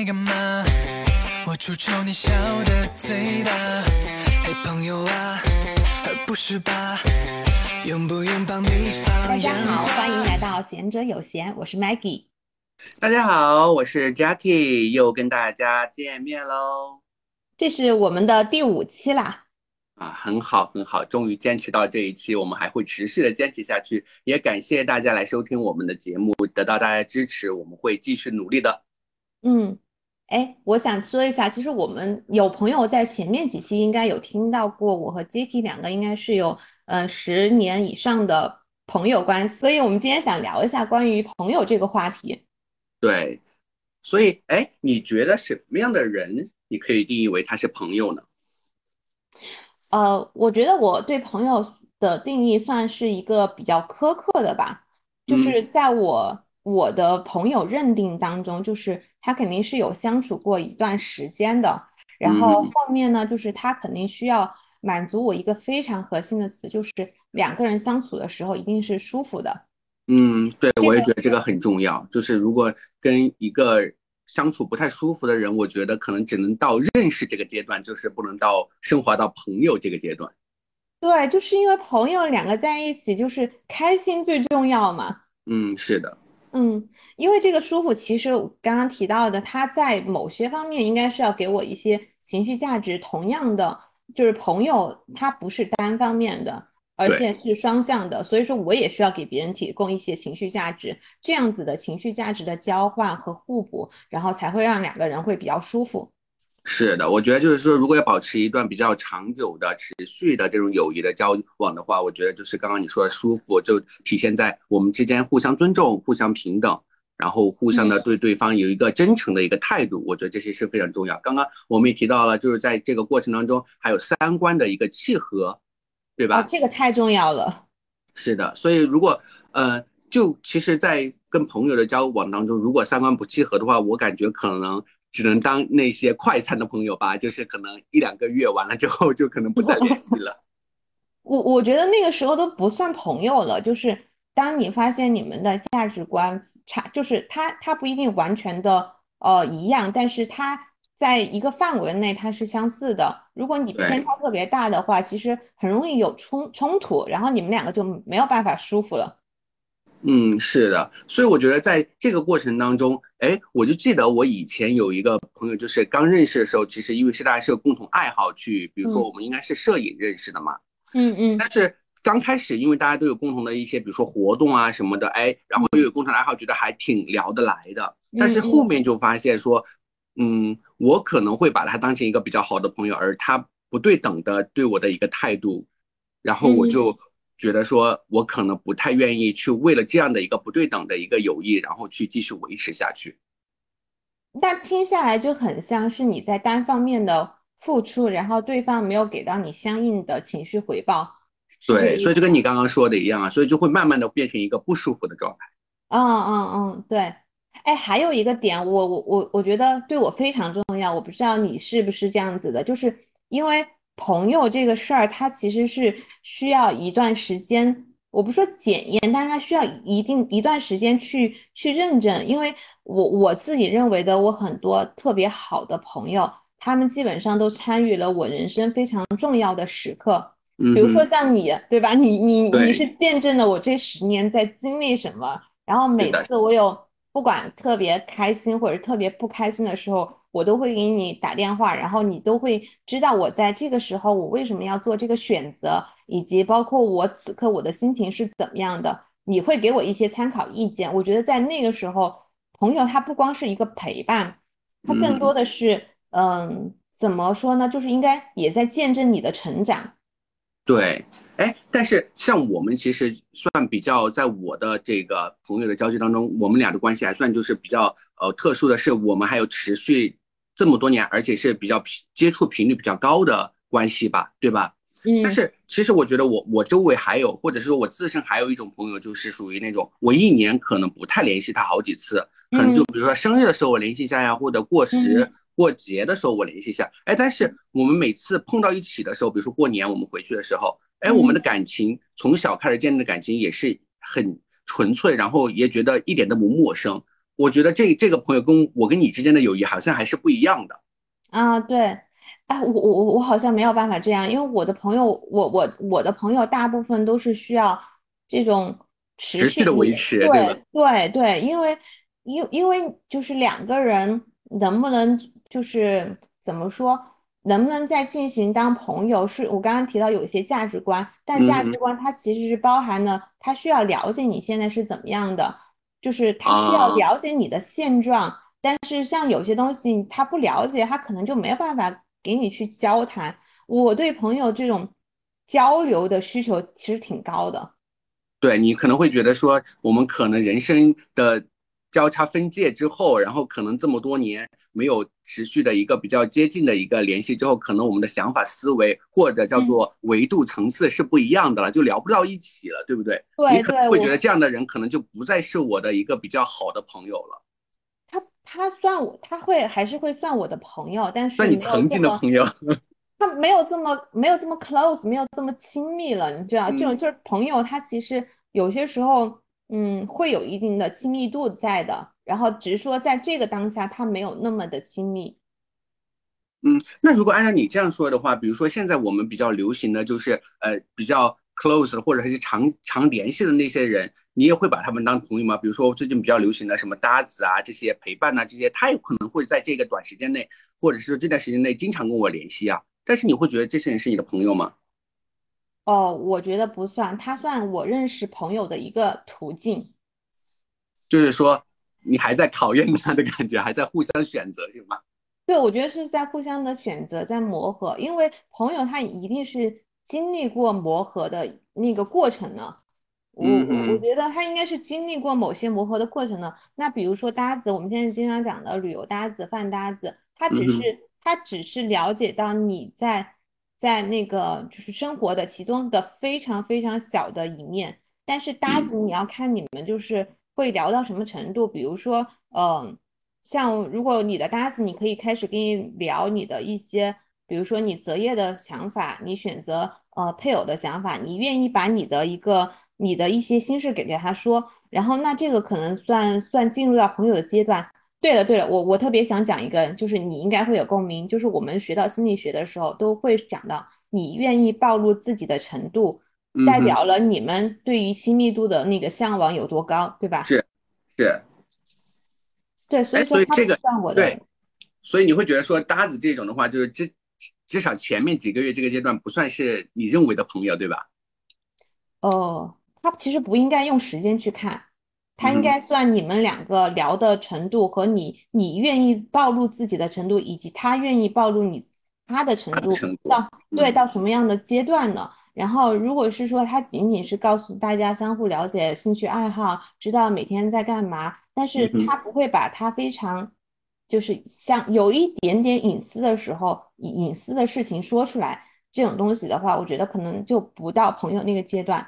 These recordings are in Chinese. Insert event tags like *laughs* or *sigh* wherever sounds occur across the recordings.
在干嘛？我出丑你笑得最大。嘿，朋友啊，不是吧？用不用帮你放大家好，欢迎来到贤者有闲，我是 Maggie。大家好，我是 Jackie，又跟大家见面喽。这是我们的第五期啦。啊，很好，很好，终于坚持到这一期，我们还会持续的坚持下去。也感谢大家来收听我们的节目，得到大家的支持，我们会继续努力的。嗯，哎，我想说一下，其实我们有朋友在前面几期应该有听到过，我和 Jacky 两个应该是有呃十年以上的朋友关系，所以我们今天想聊一下关于朋友这个话题。对，所以，哎，你觉得什么样的人你可以定义为他是朋友呢？呃，我觉得我对朋友的定义算是一个比较苛刻的吧，就是在我我的朋友认定当中，就是他肯定是有相处过一段时间的，然后嗯后面呢，就是他肯定需要满足我一个非常核心的词，就是两个人相处的时候一定是舒服的。嗯，对，我也觉得这个很重要。就是如果跟一个相处不太舒服的人，我觉得可能只能到认识这个阶段，就是不能到升华到朋友这个阶段。对，就是因为朋友两个在一起，就是开心最重要嘛。嗯，是的，嗯，因为这个舒服，其实我刚刚提到的，他在某些方面应该是要给我一些情绪价值。同样的，就是朋友，他不是单方面的，而且是双向的，所以说我也需要给别人提供一些情绪价值，这样子的情绪价值的交换和互补，然后才会让两个人会比较舒服。是的，我觉得就是说，如果要保持一段比较长久的、持续的这种友谊的交往的话，我觉得就是刚刚你说的舒服，就体现在我们之间互相尊重、互相平等，然后互相的对对方有一个真诚的一个态度，我觉得这些是非常重要。刚刚我们也提到了，就是在这个过程当中还有三观的一个契合，对吧？哦，这个太重要了。是的，所以如果呃，就其实，在跟朋友的交往当中，如果三观不契合的话，我感觉可能只能当那些快餐的朋友吧，就是可能一两个月完了之后，就可能不再联系了。*laughs* 我我觉得那个时候都不算朋友了，就是当你发现你们的价值观差，就是他他不一定完全的呃一样，但是他在一个范围内它是相似的。如果你偏差特别大的话，其实很容易有冲冲突，然后你们两个就没有办法舒服了。嗯，是的，所以我觉得在这个过程当中，哎，我就记得我以前有一个朋友，就是刚认识的时候，其实因为是大家是有共同爱好去，比如说嗯。我们应该是摄影认识的嘛，嗯嗯。但是刚开始，因为大家都有共同的一些，比如说活动啊什么的，哎，然后又有共同的爱好，觉得还挺聊得来的。但是后面就发现说，嗯，我可能会把他当成一个比较好的朋友，而他不对等的对我的一个态度，然后我就觉得说我可能不太愿意去为了这样的一个不对等的一个友谊，然后去继续维持下去。那听下来就很像是你在单方面的付出，然后对方没有给到你相应的情绪回报。对，所以就跟你刚刚说的一样啊，所以就会慢慢的变成一个不舒服的状态。嗯嗯嗯，对。哎，还有一个点，我我我我觉得对我非常重要，我不知道你是不是这样子的，就是因为朋友这个事儿，它其实是需要一段时间，我不说检验，但是它需要一定一段时间去去认证，因为我我自己认为的，我很多特别好的朋友，他们基本上都参与了我人生非常重要的时刻。嗯比如说，像你，对吧？你你你是见证了我这十年在经历什么，然后每次我有不管特别开心或者特别不开心的时候，我都会给你打电话，然后你都会知道我在这个时候我为什么要做这个选择，以及包括我此刻我的心情是怎么样的，你会给我一些参考意见。我觉得在那个时候，朋友他不光是一个陪伴，他更多的是，嗯，怎么说呢？就是应该也在见证你的成长。对，哎，但是像我们其实算比较，在我的这个朋友的交际当中，我们俩的关系还算就是比较呃特殊的是，我们还有持续这么多年，而且是比较频接触频率比较高的关系吧，对吧？嗯但是其实我觉得我我周围还有，或者是说我自身还有一种朋友，就是属于那种我一年可能不太联系他好几次，可能就比如说生日的时候我联系一下呀，或者过时嗯过节的时候我联系一下。哎，但是我们每次碰到一起的时候，比如说过年我们回去的时候，哎，我们的感情从小开始建立的感情也是很纯粹，然后也觉得一点都不陌生。我觉得这这个朋友跟我跟你之间的友谊好像还是不一样的。啊，对，哎，我我我我好像没有办法这样，因为我的朋友，我我我的朋友大部分都是需要这种持持续的维持，对吧？对对对，因为因因为就是两个人能不能就是怎么说，能不能再进行当朋友，是我刚刚提到有一些价值观，但价嗯值观它其实是包含了他需要了解你现在是怎么样的，就是他需要啊了解你的现状。但是像有些东西他不了解，他可能就没有办法给你去交谈。我对朋友这种交流的需求其实挺高的。对你可能会觉得说，我们可能人生的交叉分界之后，然后可能这么多年没有持续的一个比较接近的一个联系之后，可能我们的想法、思维或者叫做维度层次是不一样的了，就聊不到一起了，对不对？对你可能会觉得这样的人可能就不再是我的一个比较好的朋友了，他他算我，他会还是会算我的朋友，但是算你曾经的朋友。*laughs* 他没有这么没有这么 close，没有这么亲密了，你知道，这种嗯就是朋友，他其实有些时候，嗯，会有一定的亲密度在的，然后只是说在这个当下，他没有那么的亲密。嗯，那如果按照你这样说的话，比如说现在我们比较流行的就是呃比较 close 或者是常常联系的那些人，你也会把他们当朋友吗？比如说最近比较流行的什么搭子啊，这些陪伴啊，这些他有可能会在这个短时间内，或者是这段时间内经常跟我联系啊。但是你会觉得这些人是你的朋友吗？哦，我觉得不算，他算我认识朋友的一个途径。就是说你还在考验他的感觉，还在互相选择，是吗？对，我觉得是在互相的选择，在磨合，因为朋友他一定是经历过磨合的那个过程呢。我嗯我觉得他应该是经历过某些磨合的过程呢。那比如说搭子，我们现在经常讲的旅游搭子、饭搭子，他只是他只是了解到你在在那个就是生活的其中的非常非常小的一面，但是搭子嗯你要看你们就是会聊到什么程度，比如说，嗯、像如果你的搭子，你可以开始跟你聊你的一些，比如说你择业的想法，你选择呃配偶的想法，你愿意把你的一个你的一些心事给给他说，然后那这个可能算算进入到朋友的阶段。对了对了，我我特别想讲一个，就是你应该会有共鸣，就是我们学到心理学的时候都会讲到，你愿意暴露自己的程度，代表了你们对于亲密度的那个向往有多高，对吧？是是，对，所以哎，说这个算我的。对，所以你会觉得说搭子这种的话，就是至至少前面几个月这个阶段不算是你认为的朋友，对吧？哦，他其实不应该用时间去看，他应该算你们两个聊的程度和你你愿意暴露自己的程度，以及他愿意暴露你他的程度到对嗯到什么样的阶段呢？然后如果是说他仅仅是告诉大家相互了解兴趣爱好，知道每天在干嘛，但是他不会把他非常就是像有一点点隐私的时候，隐隐私的事情说出来。这种东西的话，我觉得可能就不到朋友那个阶段。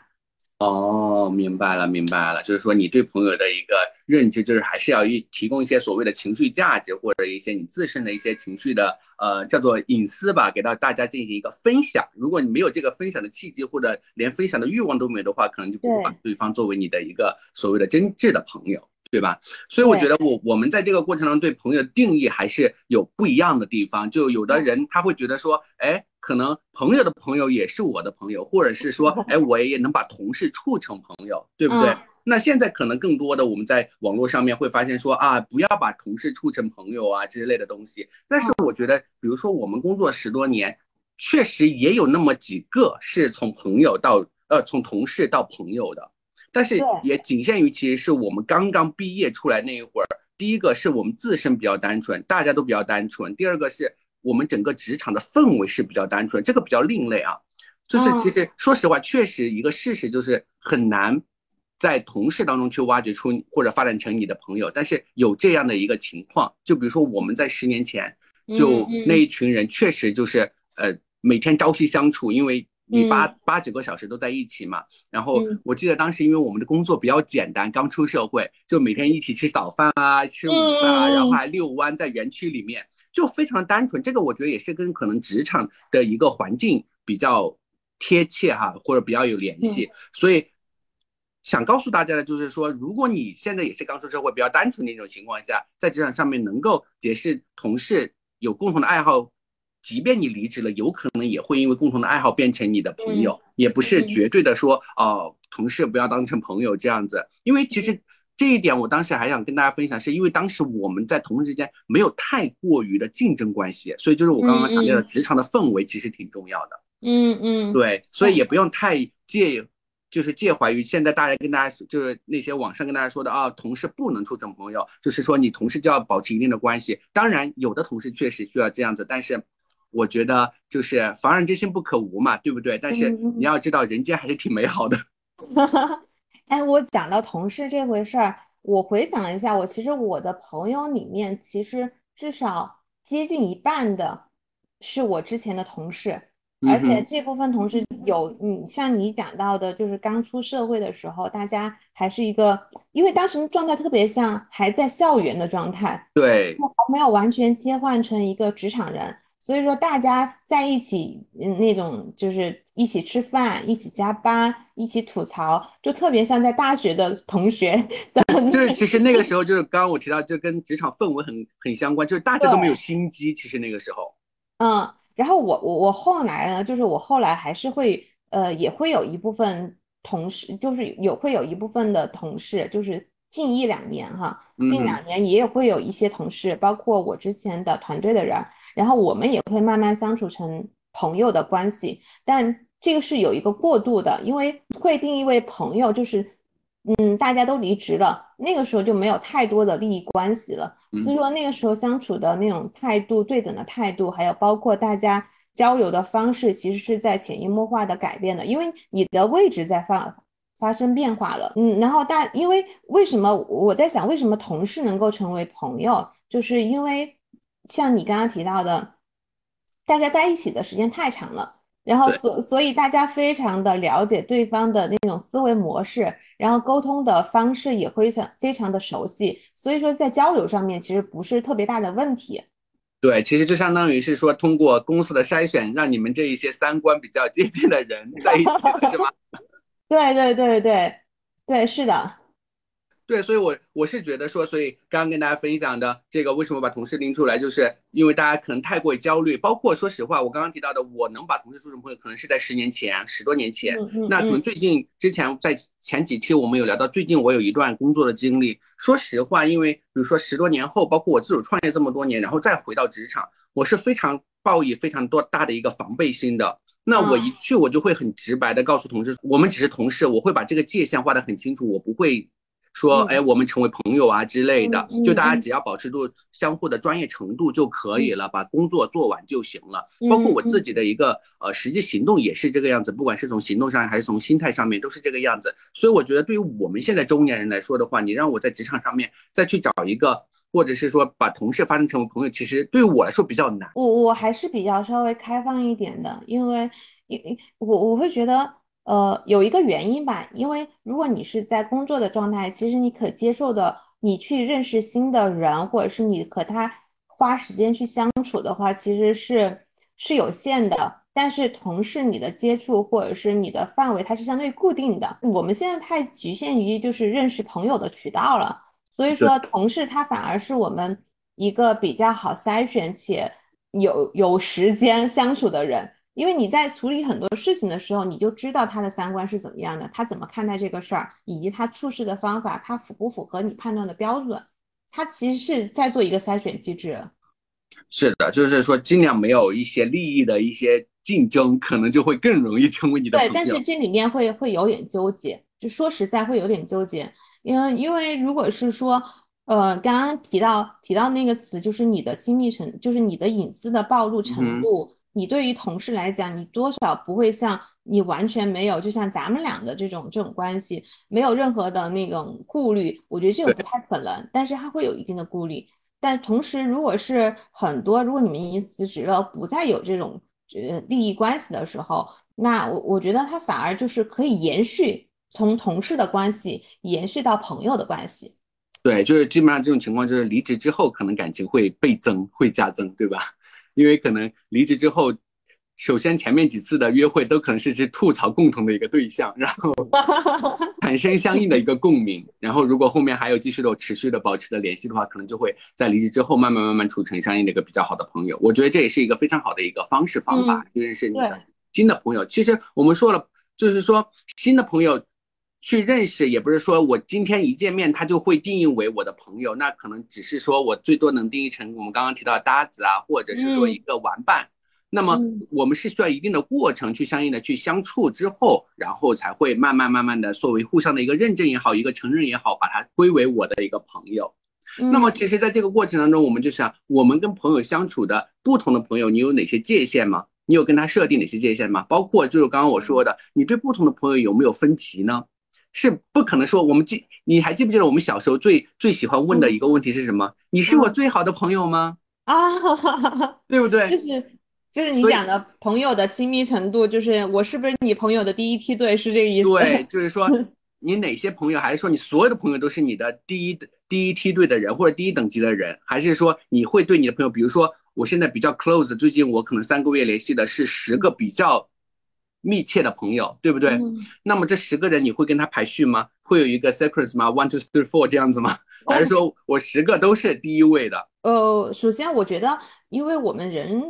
哦，明白了，明白了，就是说你对朋友的一个认知，就是还是要一提供一些所谓的情绪价值，或者一些你自身的一些情绪的呃叫做隐私吧，给到大家进行一个分享。如果你没有这个分享的契机，或者连分享的欲望都没有的话，可能就不会把对方作为你的一个所谓的真挚的朋友。对吧？所以我觉得我我们在这个过程中对朋友的定义还是有不一样的地方。就有的人他会觉得说，哎，可能朋友的朋友也是我的朋友，或者是说，*laughs* 哎，我也能把同事处成朋友，对不对？嗯那现在可能更多的我们在网络上面会发现说啊，不要把同事处成朋友啊之类的东西。但是我觉得，比如说我们工作十多年，确实也有那么几个是从朋友到呃从同事到朋友的。但是也仅限于其实是我们刚刚毕业出来那一会儿。第一个是我们自身比较单纯，大家都比较单纯；第二个是我们整个职场的氛围是比较单纯，这个比较另类啊。就是其实说实话，确实一个事实就是很难在同事当中去挖掘出或者发展成你的朋友。但是有这样的一个情况，就比如说我们在十年前就那一群人，确实就是呃每天朝夕相处，因为。你八嗯八九个小时都在一起嘛，然后嗯我记得当时因为我们的工作比较简单，刚出社会，就每天一起吃早饭啊，吃午饭啊，然后还遛弯在园区里面，就非常单纯。这个我觉得也是跟可能职场的一个环境比较贴切哈，或者比较有联系。所以想告诉大家的就是说，如果你现在也是刚出社会、比较单纯的一种情况下，在职场上面能够结识同事，有共同的爱好，即便你离职了，有可能也会因为共同的爱好变成你的朋友，也不是绝对的说哦，同事不要当成朋友这样子。因为其实这一点，我当时还想跟大家分享，是因为当时我们在同事之间没有太过于的竞争关系，所以就是我刚刚强调的职场的氛围其实挺重要的。嗯嗯，对，所以也不用太介。就是介怀于现在大家跟大家就是那些网上跟大家说的啊，同事不能处成朋友，就是说你同事就要保持一定的关系。当然，有的同事确实需要这样子，但是我觉得就是防人之心不可无嘛，对不对？但是你要知道，人间还是挺美好的。*laughs* 哎，我讲到同事这回事儿，我回想了一下，我其实我的朋友里面，其实至少接近一半的是我之前的同事。而且这部分同事有，你像你讲到的，就是刚出社会的时候，大家还是一个，因为当时状态特别像还在校园的状态，对，还没有完全切换成一个职场人，所以说大家在一起，嗯，那种就是一起吃饭、一起加班、一起吐槽，就特别像在大学的同学。就是其实那个时候，就是刚刚我提到，就跟职场氛围很很相关，就是大家都没有心机，其实那个时候，嗯。然后我我我后来呢，就是我后来还是会，呃，也会有一部分同事，就是有会有一部分的同事，就是近一两年哈，近两年也会有一些同事，包括我之前的团队的人，然后我们也会慢慢相处成朋友的关系，但这个是有一个过渡的，因为会定义为朋友就是。嗯，大家都离职了，那个时候就没有太多的利益关系了，所以说那个时候相处的那种态度、对等的态度，还有包括大家交流的方式，其实是在潜移默化的改变的，因为你的位置在发发生变化了。嗯，然后大，因为为什么我在想，为什么同事能够成为朋友，就是因为像你刚刚提到的，大家在一起的时间太长了。然后所所以大家非常的了解对方的那种思维模式，然后沟通的方式也会想非常的熟悉，所以说在交流上面其实不是特别大的问题。对，其实就相当于是说通过公司的筛选，让你们这一些三观比较接近的人在一起了，是吗？对对对对对，是的。对，所以，我我是觉得说，所以刚刚跟大家分享的这个，为什么把同事拎出来，就是因为大家可能太过于焦虑。包括说实话，我刚刚提到的，我能把同事做成朋友，可能是在十年前、十多年前。那可能最近之前在前几期我们有聊到，最近我有一段工作的经历。说实话，因为比如说十多年后，包括我自主创业这么多年，然后再回到职场，我是非常抱以非常多大的一个防备心的。那我一去，我就会很直白的告诉同事，我们只是同事，我会把这个界限画得很清楚，我不会。说，哎，我们成为朋友啊之类的，就大家只要保持住相互的专业程度就可以了，把工作做完就行了。包括我自己的一个呃实际行动也是这个样子，不管是从行动上还是从心态上面都是这个样子。所以我觉得对于我们现在中年人来说的话，你让我在职场上面再去找一个，或者是说把同事发展成为朋友，其实对我来说比较难。我我还是比较稍微开放一点的，因为因我我会觉得。呃，有一个原因吧，因为如果你是在工作的状态，其实你可接受的，你去认识新的人，或者是你和他花时间去相处的话，其实是是有限的。但是同事你的接触或者是你的范围，它是相对固定的。我们现在太局限于就是认识朋友的渠道了，所以说同事他反而是我们一个比较好筛选且有有时间相处的人。因为你在处理很多事情的时候，你就知道他的三观是怎么样的，他怎么看待这个事儿，以及他处事的方法，他符不符合你判断的标准？他其实是在做一个筛选机制。是的，就是说尽量没有一些利益的一些竞争，可能就会更容易成为你的对，但是这里面会会有点纠结，就说实在会有点纠结，因为因为如果是说，呃，刚刚提到提到那个词，就是你的亲密程，就是你的隐私的暴露程度。你对于同事来讲，你多少不会像你完全没有，就像咱们俩的这种这种关系，没有任何的那种顾虑。我觉得这个不太可能，但是他会有一定的顾虑。但同时，如果是很多，如果你们已经辞职了，不再有这种呃利益关系的时候，那我我觉得他反而就是可以延续从同事的关系延续到朋友的关系。对，就是基本上这种情况，就是离职之后可能感情会倍增，会加增，对吧？*laughs* 因为可能离职之后，首先前面几次的约会都可能是去吐槽共同的一个对象，然后 *laughs* 产生相应的一个共鸣，然后如果后面还有继续的持续的保持的联系的话，可能就会在离职之后慢慢慢慢处成相应的一个比较好的朋友。我觉得这也是一个非常好的一个方式方法去认识你的新的朋友。其实我们说了，就是说新的朋友。去认识也不是说我今天一见面他就会定义为我的朋友，那可能只是说我最多能定义成我们刚刚提到的搭子啊，或者是说一个玩伴。那么我们是需要一定的过程去相应的去相处之后，然后才会慢慢慢慢的作为互相的一个认证也好，一个承认也好，把它归为我的一个朋友。那么其实在这个过程当中，我们就想我们跟朋友相处的不同的朋友，你有哪些界限吗？你有跟他设定哪些界限吗？包括就是刚刚我说的，你对不同的朋友有没有分歧呢？是不可能说我们记，你还记不记得我们小时候最最喜欢问的一个问题是什么？你是我最好的朋友吗？啊，对不对？就是就是你讲的朋友的亲密程度，就是我是不是你朋友的第一梯队？是这个意思？对，*laughs* 就是说你哪些朋友，还是说你所有的朋友都是你的第一第一梯队的人，或者第一等级的人，还是说你会对你的朋友，比如说我现在比较 close，最近我可能三个月联系的是十个比较。密切的朋友，对不对？那么这十个人你会跟他排序吗？会有一个 sequence 吗？One two three four 这样子吗？还是说我十个都是第一位的？呃，首先我觉得，因为我们人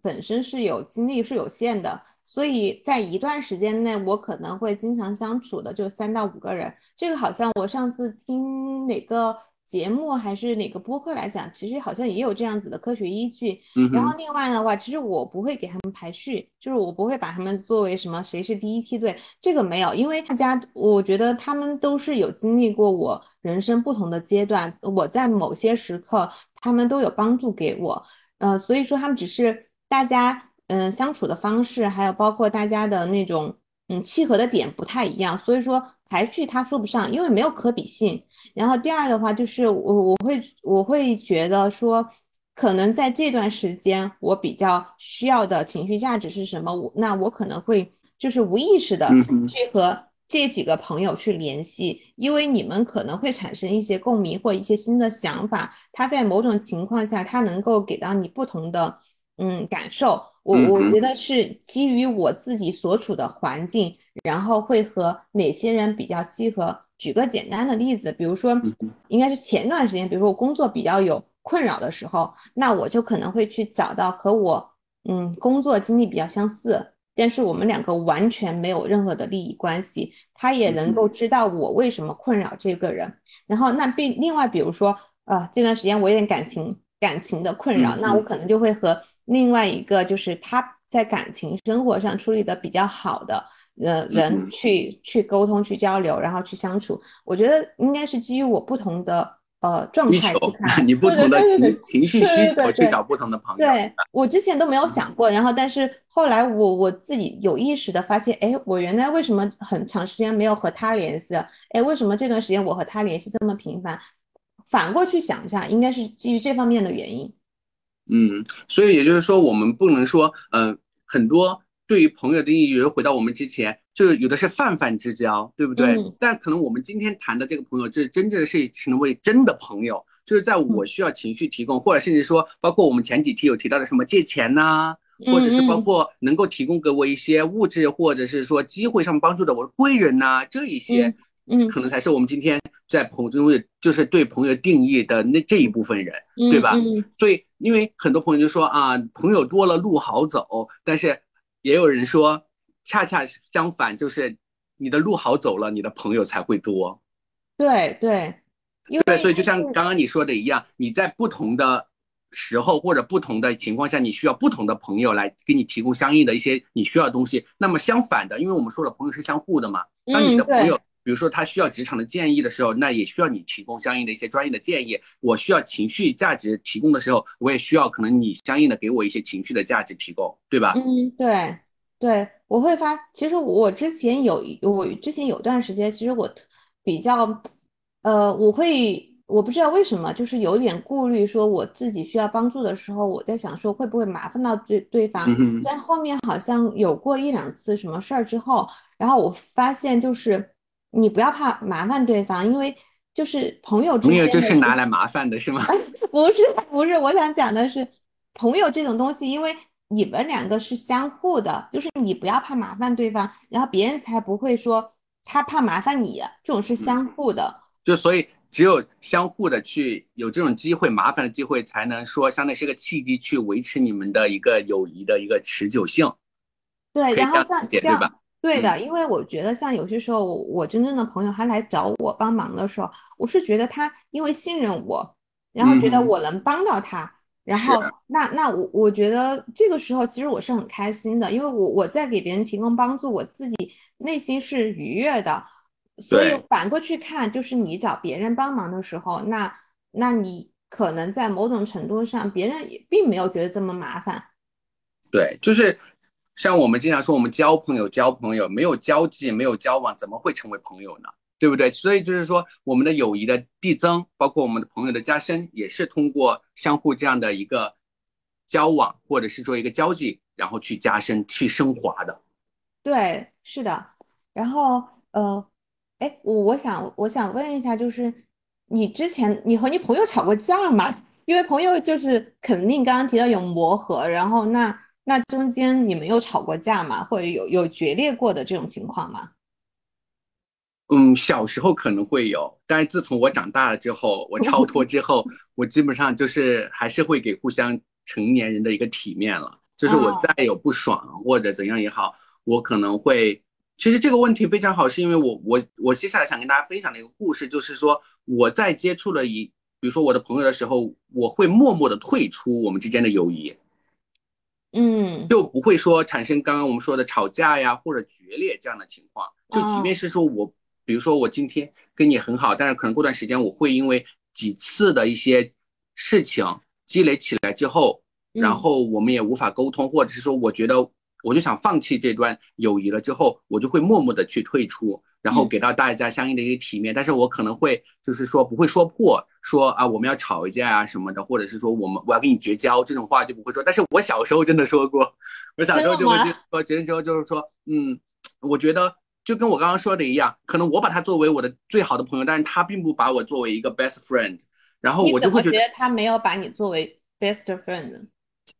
本身是有精力是有限的，所以在一段时间内，我可能会经常相处的就三到五个人。这个好像我上次听哪个。节目还是哪个播客来讲，其实好像也有这样子的科学依据。然后另外的话，其实我不会给他们排序，就是我不会把他们作为什么谁是第一梯队，这个没有，因为大家我觉得他们都是有经历过我人生不同的阶段，我在某些时刻他们都有帮助给我，呃，所以说他们只是大家嗯相处的方式，还有包括大家的那种。嗯，契合的点不太一样，所以说排序他说不上，因为没有可比性。然后第二的话就是我我会我会觉得说，可能在这段时间我比较需要的情绪价值是什么，我那我可能会就是无意识的去和这几个朋友去联系，因为你们可能会产生一些共鸣或一些新的想法，他在某种情况下他能够给到你不同的嗯感受。我我觉得是基于我自己所处的环境，然后会和哪些人比较契合。举个简单的例子，比如说，应该是前段时间，比如说我工作比较有困扰的时候，那我就可能会去找到和我嗯工作经历比较相似，但是我们两个完全没有任何的利益关系，他也能够知道我为什么困扰这个人。然后那并另外比如说，呃这段时间我有点感情感情的困扰，那我可能就会和。另外一个就是他在感情生活上处理的比较好的呃人去去沟通去交流，然后去相处，我觉得应该是基于我不同的呃状态去看，*laughs* 你不同的情情绪需求去找不同的朋友。对我之前都没有想过，然后但是后来我我自己有意识的发现，哎，我原来为什么很长时间没有和他联系？哎，为什么这段时间我和他联系这么频繁？反过去想一下，应该是基于这方面的原因。嗯，所以也就是说，我们不能说，嗯，很多对于朋友的定义，回到我们之前，就是有的是泛泛之交，对不对？但可能我们今天谈的这个朋友，就是真正是成为真的朋友，就是在我需要情绪提供，或者甚至说，包括我们前几期有提到的什么借钱呐，或者是包括能够提供给我一些物质，或者是说机会上帮助的我的贵人呐，这一些，嗯，可能才是我们今天。在朋友中，就是对朋友定义的那这一部分人，对吧？所以，因为很多朋友就说啊，朋友多了路好走，但是也有人说，恰恰相反，就是你的路好走了，你的朋友才会多。对对，对，所以就像刚刚你说的一样，你在不同的时候或者不同的情况下，你需要不同的朋友来给你提供相应的一些你需要的东西。那么相反的，因为我们说了，朋友是相互的嘛，当你的朋友。比如说他需要职场的建议的时候，那也需要你提供相应的一些专业的建议。我需要情绪价值提供的时候，我也需要可能你相应的给我一些情绪的价值提供，对吧？嗯，对，对，我会发。其实我之前有，我之前有段时间，其实我比较，呃，我会，我不知道为什么，就是有点顾虑，说我自己需要帮助的时候，我在想说会不会麻烦到对对方。但后面好像有过一两次什么事儿之后，然后我发现就是。你不要怕麻烦对方，因为就是朋友之间，朋友就是拿来麻烦的，是吗？*laughs* 不是，不是，我想讲的是，朋友这种东西，因为你们两个是相互的，就是你不要怕麻烦对方，然后别人才不会说他怕麻烦你，这种是相互的。就所以只有相互的去有这种机会，麻烦的机会，才能说相当于是个契机，去维持你们的一个友谊的一个持久性。对，然后像像吧？对的，因为我觉得像有些时候，我真正的朋友他来找我帮忙的时候，我是觉得他因为信任我，然后觉得我能帮到他，然后那那我我觉得这个时候其实我是很开心的，因为我我在给别人提供帮助，我自己内心是愉悦的。所以反过去看，就是你找别人帮忙的时候，那那你可能在某种程度上，别人也并没有觉得这么麻烦。对，就是。像我们经常说，我们交朋友交朋友，没有交际，没有交往，怎么会成为朋友呢？对不对？所以就是说，我们的友谊的递增，包括我们的朋友的加深，也是通过相互这样的一个交往，或者是说一个交际，然后去加深、去升华的。对，是的。然后，呃，哎，我我想我想问一下，就是你之前你和你朋友吵过架吗？因为朋友就是肯定刚刚提到有磨合，然后那。那中间你们有吵过架吗？或者有有决裂过的这种情况吗？嗯，小时候可能会有，但是自从我长大了之后，我超脱之后，*laughs* 我基本上就是还是会给互相成年人的一个体面了。就是我再有不爽或者怎样也好，我可能会。其实这个问题非常好，是因为我我我接下来想跟大家分享的一个故事，就是说我在接触了一，比如说我的朋友的时候，我会默默的退出我们之间的友谊。嗯，就不会说产生刚刚我们说的吵架呀或者决裂这样的情况。就即便是说我，比如说我今天跟你很好，但是可能过段时间我会因为几次的一些事情积累起来之后，然后我们也无法沟通，或者是说我觉得我就想放弃这段友谊了之后，我就会默默的去退出。然后给到大家相应的一个体面，但是我可能会就是说不会说破，说啊我们要吵一架啊什么的，或者是说我们我要跟你绝交这种话就不会说。但是我小时候真的说过，我小时候就会说绝了之后就是说，嗯，我觉得就跟我刚刚说的一样，可能我把他作为我的最好的朋友，但是他并不把我作为一个 best friend，然后我就会觉得他没有把你作为 best friend。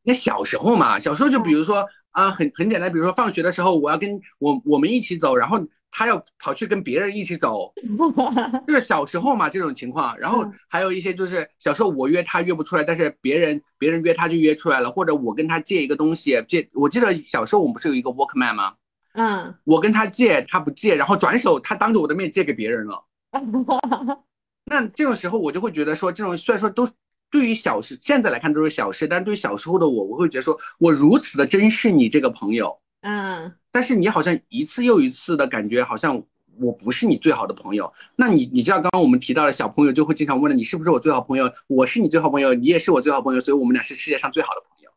那小时候嘛，小时候就比如说啊很很简单，比如说放学的时候我要跟我我们一起走，然后。他要跑去跟别人一起走，*laughs* 就是小时候嘛这种情况。然后还有一些就是小时候我约他约不出来，但是别人别人约他就约出来了，或者我跟他借一个东西借。我记得小时候我们不是有一个 Walkman 吗？嗯，我跟他借，他不借，然后转手他当着我的面借给别人了。*laughs* 那这种时候我就会觉得说，这种虽然说都对于小事，现在来看都是小事，但对于小时候的我，我会觉得说我如此的珍视你这个朋友。嗯。但是你好像一次又一次的感觉，好像我不是你最好的朋友。那你你知道，刚刚我们提到的小朋友就会经常问了，你是不是我最好朋友？我是你最好朋友，你也是我最好朋友，所以我们俩是世界上最好的朋友，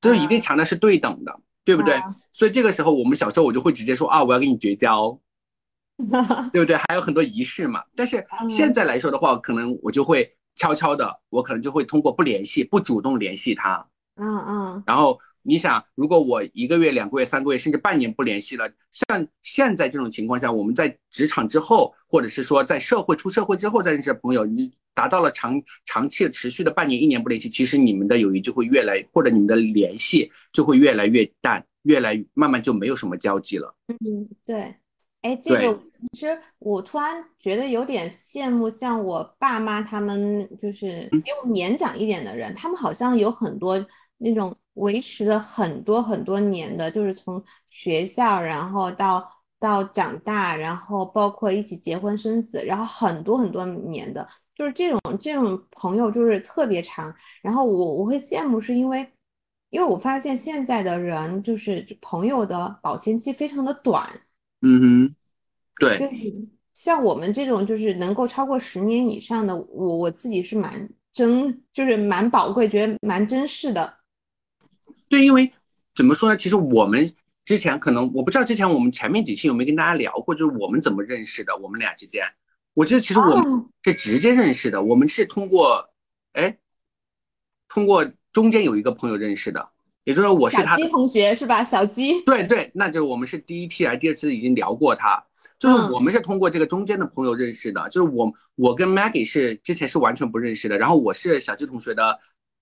就一定强调是对等的，对不对？所以这个时候我们小时候我就会直接说啊，我要跟你绝交，*laughs* 对不对？还有很多仪式嘛。但是现在来说的话，可能我就会悄悄的，我可能就会通过不联系、不主动联系他，嗯嗯，然后。你想，如果我一个月、两个月、三个月，甚至半年不联系了，像现在这种情况下，我们在职场之后，或者是说在社会出社会之后再认识朋友，你达到了长长期的持续的半年、一年不联系，其实你们的友谊就会越来，或者你们的联系就会越来越淡，越来慢慢就没有什么交集了。嗯，对。哎，这个其实我突然觉得有点羡慕，像我爸妈他们，就是比我年长一点的人，他们好像有很多那种。维持了很多很多年的，就是从学校，然后到到长大，然后包括一起结婚生子，然后很多很多年的，就是这种这种朋友就是特别长。然后我我会羡慕，是因为因为我发现现在的人就是朋友的保鲜期非常的短。嗯哼，对，就是像我们这种就是能够超过十年以上的，我我自己是蛮珍，就是蛮宝贵，觉得蛮珍视的。对，因为怎么说呢？其实我们之前可能我不知道，之前我们前面几期有没有跟大家聊过，就是我们怎么认识的？我们俩之间，我觉得其实我们是直接认识的。我们是通过，哎，通过中间有一个朋友认识的，也就是说我是他小鸡同学是吧？小鸡，对对，那就我们是第一期还第二次已经聊过他，就是我们是通过这个中间的朋友认识的。就是我我跟 Maggie 是之前是完全不认识的，然后我是小鸡同学的。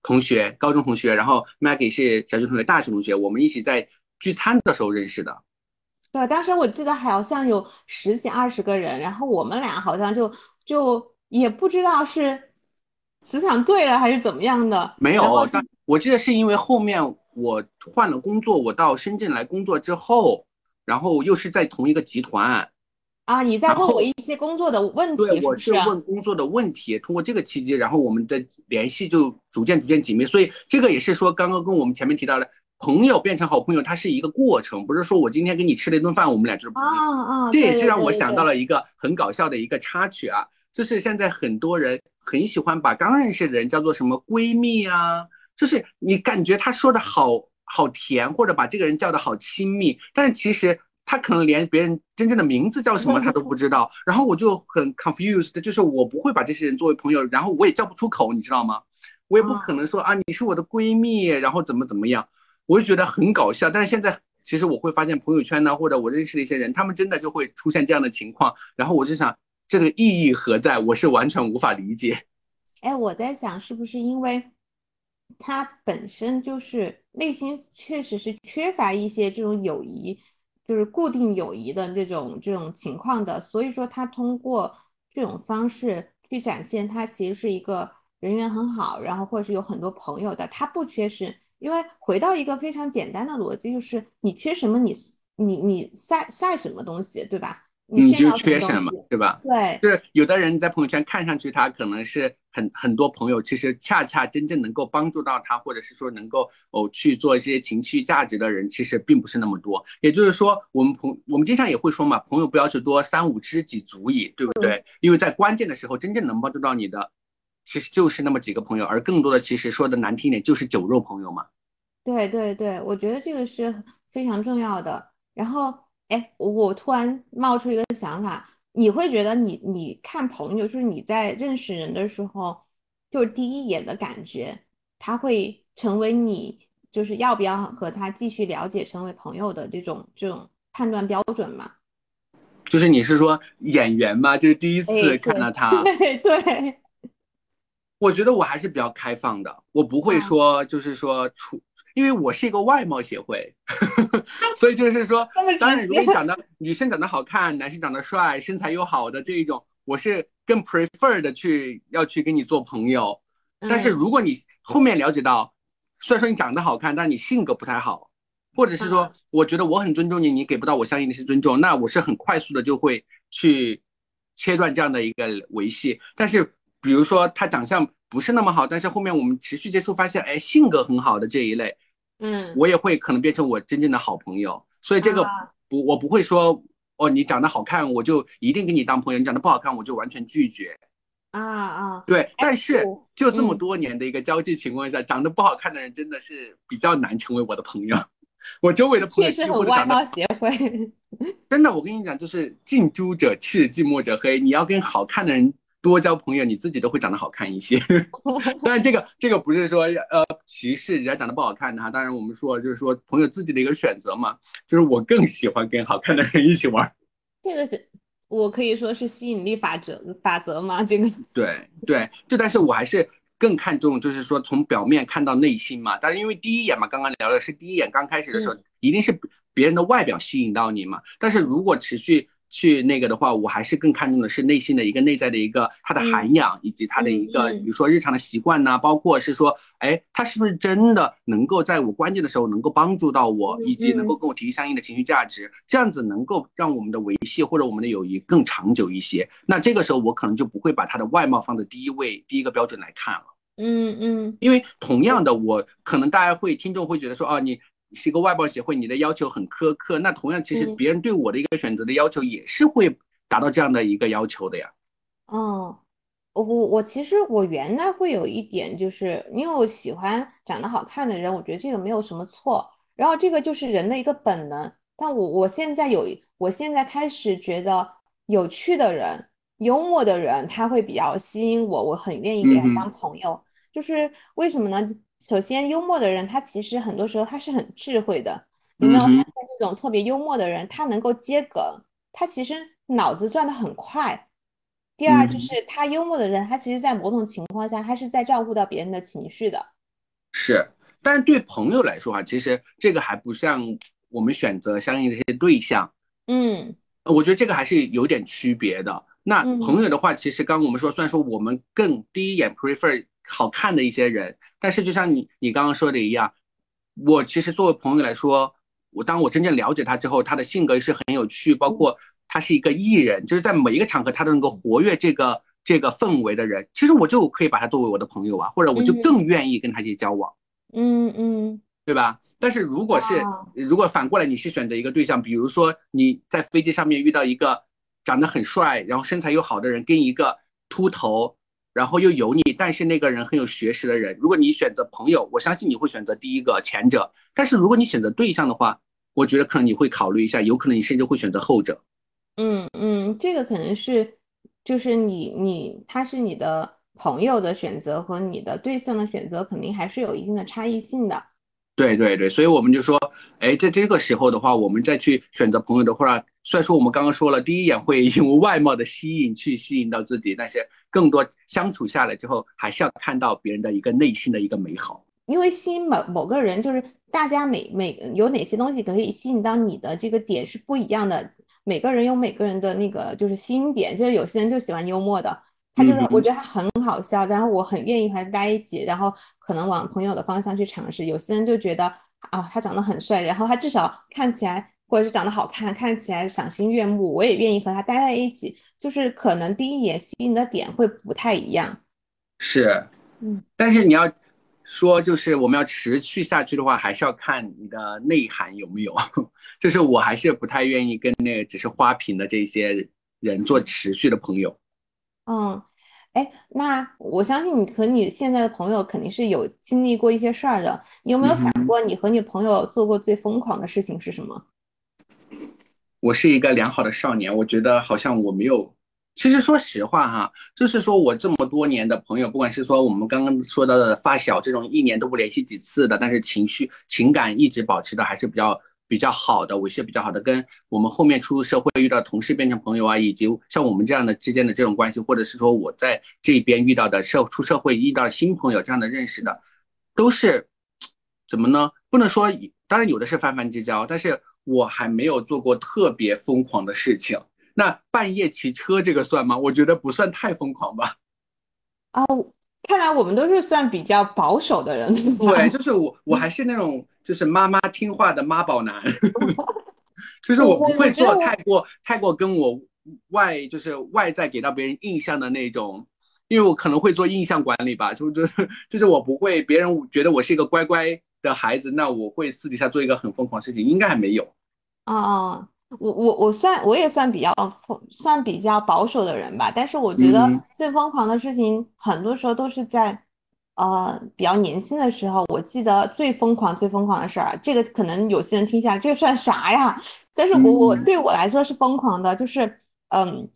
同学，高中同学，然后 Maggie 是小鸡同学，大学同学，我们一起在聚餐的时候认识的。对，当时我记得好像有十几二十个人，然后我们俩好像就就也不知道是磁场对了还是怎么样的。没有，但我记得是因为后面我换了工作，我到深圳来工作之后，然后又是在同一个集团。啊，你在问我一些工作的问题，对，我是问工作的问题。通过这个契机，然后我们的联系就逐渐逐渐紧密。所以这个也是说，刚刚跟我们前面提到的。朋友变成好朋友，它是一个过程，不是说我今天跟你吃了一顿饭，我们俩就是朋友。啊啊！这也是让我想到了一个很搞笑的一个插曲啊，就是现在很多人很喜欢把刚认识的人叫做什么闺蜜啊，就是你感觉他说的好好甜，或者把这个人叫的好亲密，但是其实他可能连别人真正的名字叫什么他都不知道。*laughs* 然后我就很 confused，就是我不会把这些人作为朋友，然后我也叫不出口，你知道吗？我也不可能说啊，你是我的闺蜜，然后怎么怎么样。我就觉得很搞笑，但是现在其实我会发现朋友圈呢，或者我认识的一些人，他们真的就会出现这样的情况，然后我就想这个意义何在？我是完全无法理解。哎，我在想是不是因为他本身就是内心确实是缺乏一些这种友谊，就是固定友谊的这种这种情况的，所以说他通过这种方式去展现他其实是一个人缘很好，然后或者是有很多朋友的，他不缺失。因为回到一个非常简单的逻辑，就是你缺什么，你你你晒晒什么东西，对吧？你就缺什么，对吧？对，就是有的人在朋友圈看上去他可能是很很多朋友，其实恰恰真正能够帮助到他，或者是说能够哦去做一些情绪价值的人，其实并不是那么多。也就是说，我们朋我们经常也会说嘛，朋友不要求多，三五知己足矣，对不对？因为在关键的时候，真正能帮助到你的。其实就是那么几个朋友，而更多的其实说的难听点就是酒肉朋友嘛。对对对，我觉得这个是非常重要的。然后，哎，我突然冒出一个想法，你会觉得你你看朋友，就是你在认识人的时候，就是第一眼的感觉，他会成为你就是要不要和他继续了解、成为朋友的这种这种判断标准吗？就是你是说演员吗？就是第一次看到他，对 *laughs* 对。我觉得我还是比较开放的，我不会说就是说出，因为我是一个外貌协会，*laughs* 所以就是说，*laughs* 当然如果你长得女生长得好看，男生长得帅，身材又好的这一种，我是更 prefer 的去要去跟你做朋友。但是如果你后面了解到，虽然说你长得好看，但你性格不太好，或者是说我觉得我很尊重你，你给不到我相应的是尊重，那我是很快速的就会去切断这样的一个维系。但是。比如说他长相不是那么好，但是后面我们持续接触发现，哎，性格很好的这一类，嗯，我也会可能变成我真正的好朋友。所以这个不，我不会说，哦，你长得好看，我就一定跟你当朋友；你长得不好看，我就完全拒绝。啊啊，对。但是就这么多年的一个交际情况下，长得不好看的人真的是比较难成为我的朋友。我周围的朋友确实很外貌协会。真的，我跟你讲，就是近朱者赤，近墨者黑。你要跟好看的人。多交朋友，你自己都会长得好看一些。*laughs* 当然，这个这个不是说呃歧视人家长得不好看的哈。当然，我们说就是说朋友自己的一个选择嘛。就是我更喜欢跟好看的人一起玩。这个是我可以说是吸引力法则法则吗？这个对对，就但是我还是更看重就是说从表面看到内心嘛。但是因为第一眼嘛，刚刚聊的是第一眼刚开始的时候，一定是别人的外表吸引到你嘛。但是如果持续。去那个的话，我还是更看重的是内心的一个内在的一个他的涵养，以及他的一个，比如说日常的习惯呐，包括是说，哎，他是不是真的能够在我关键的时候能够帮助到我，以及能够跟我提供相应的情绪价值，这样子能够让我们的维系或者我们的友谊更长久一些。那这个时候我可能就不会把他的外貌放在第一位、第一个标准来看了。嗯嗯，因为同样的，我可能大家会听众会觉得说，哦，你。是一个外貌协会，你的要求很苛刻。那同样，其实别人对我的一个选择的要求也是会达到这样的一个要求的呀。哦，我我我其实我原来会有一点，就是因为我喜欢长得好看的人，我觉得这个没有什么错。然后这个就是人的一个本能。但我我现在有，我现在开始觉得有趣的人、幽默的人，他会比较吸引我，我很愿意给他当朋友。就是为什么呢？首先，幽默的人他其实很多时候他是很智慧的。有没有发现这种特别幽默的人，他能够接梗，他其实脑子转得很快。第二，就是他幽默的人，他其实在某种情况下，他是在照顾到别人的情绪的。是，但是对朋友来说啊，其实这个还不像我们选择相应的一些对象，嗯我觉得这个还是有点区别的。那嗯朋友的话，其实刚刚我们说，虽然说我们更第一眼 prefer 好看的一些人，但是就像你你刚刚说的一样，我其实作为朋友来说，我当我真正了解他之后，他的性格是很有趣，包括他是一个艺人，就是在每一个场合他都能够活跃这个这个氛围的人，其实我就可以把他作为我的朋友啊，或者我就嗯。更愿意跟他一起交往。嗯嗯。对吧？但是如果是啊。如果反过来你是选择一个对象，比如说你在飞机上面遇到一个长得很帅，然后身材又好的人，跟一个秃头，然后又油腻，但是那个人很有学识的人，如果你选择朋友，我相信你会选择第一个前者。但是如果你选择对象的话，我觉得可能你会考虑一下，有可能你甚至会选择后者。嗯嗯，这个可能是就是你你他是你的朋友的选择和你的对象的选择，肯定还是有一定的差异性的。对对对，所以我们就说，哎，在这个时候的话，我们再去选择朋友的话，虽然说我们刚刚说了，第一眼会因为外貌的吸引去吸引到自己，但是更多相处下来之后，还是要看到别人的一个内心的一个美好。因为吸引某某个人，就是大家每每有哪些东西可以吸引到你的这个点是不一样的，每个人有每个人的那个就是吸引点，就是有些人就喜欢幽默的，他就是嗯我觉得他很好笑，然后我很愿意和他待一起，然后可能往朋友的方向去尝试。有些人就觉得啊，他长得很帅，然后他至少看起来或者是长得好看，看起来赏心悦目，我也愿意和他待在一起。就是可能第一眼吸引的点会不太一样。是，嗯，但是你要说，就是我们要持续下去的话，还是要看你的内涵有没有。*laughs* 就是我还是不太愿意跟那个只是花瓶的这些人做持续的朋友。嗯，哎，那我相信你和你现在的朋友肯定是有经历过一些事儿的。你有没有想过，你和你朋友做过最疯狂的事情是什么？我是一个良好的少年，我觉得好像我没有。其实说实话哈，就是说我这么多年的朋友，不管是说我们刚刚说到的发小这种一年都不联系几次的，但是情绪情感一直保持的还是比较比较好的，维系比较好的，跟我们后面出入社会遇到同事变成朋友啊，以及像我们这样的之间的这种关系，或者是说我在这边遇到的社出社会遇到新朋友这样的认识的，都是怎么呢？不能说，当然有的是泛泛之交，但是我还没有做过特别疯狂的事情。那半夜骑车这个算吗？我觉得不算太疯狂吧。哦，看来我们都是算比较保守的人，*laughs* 对就是我，我还是那种就是妈妈听话的妈宝男，*laughs* 就是我不会做太过太过跟我外就是外在给到别人印象的那种，因为我可能会做印象管理吧，就就是就是我不会别人觉得我是一个乖乖的孩子，那我会私底下做一个很疯狂的事情，应该还没有。哦，我我我算我也算比较算比较保守的人吧，但是我觉得嗯最疯狂的事情，很多时候都是在呃比较年轻的时候。我记得最疯狂最疯狂的事儿啊，这个可能有些人听下来，这个算啥呀？但是我我嗯对我来说是疯狂的，就是嗯，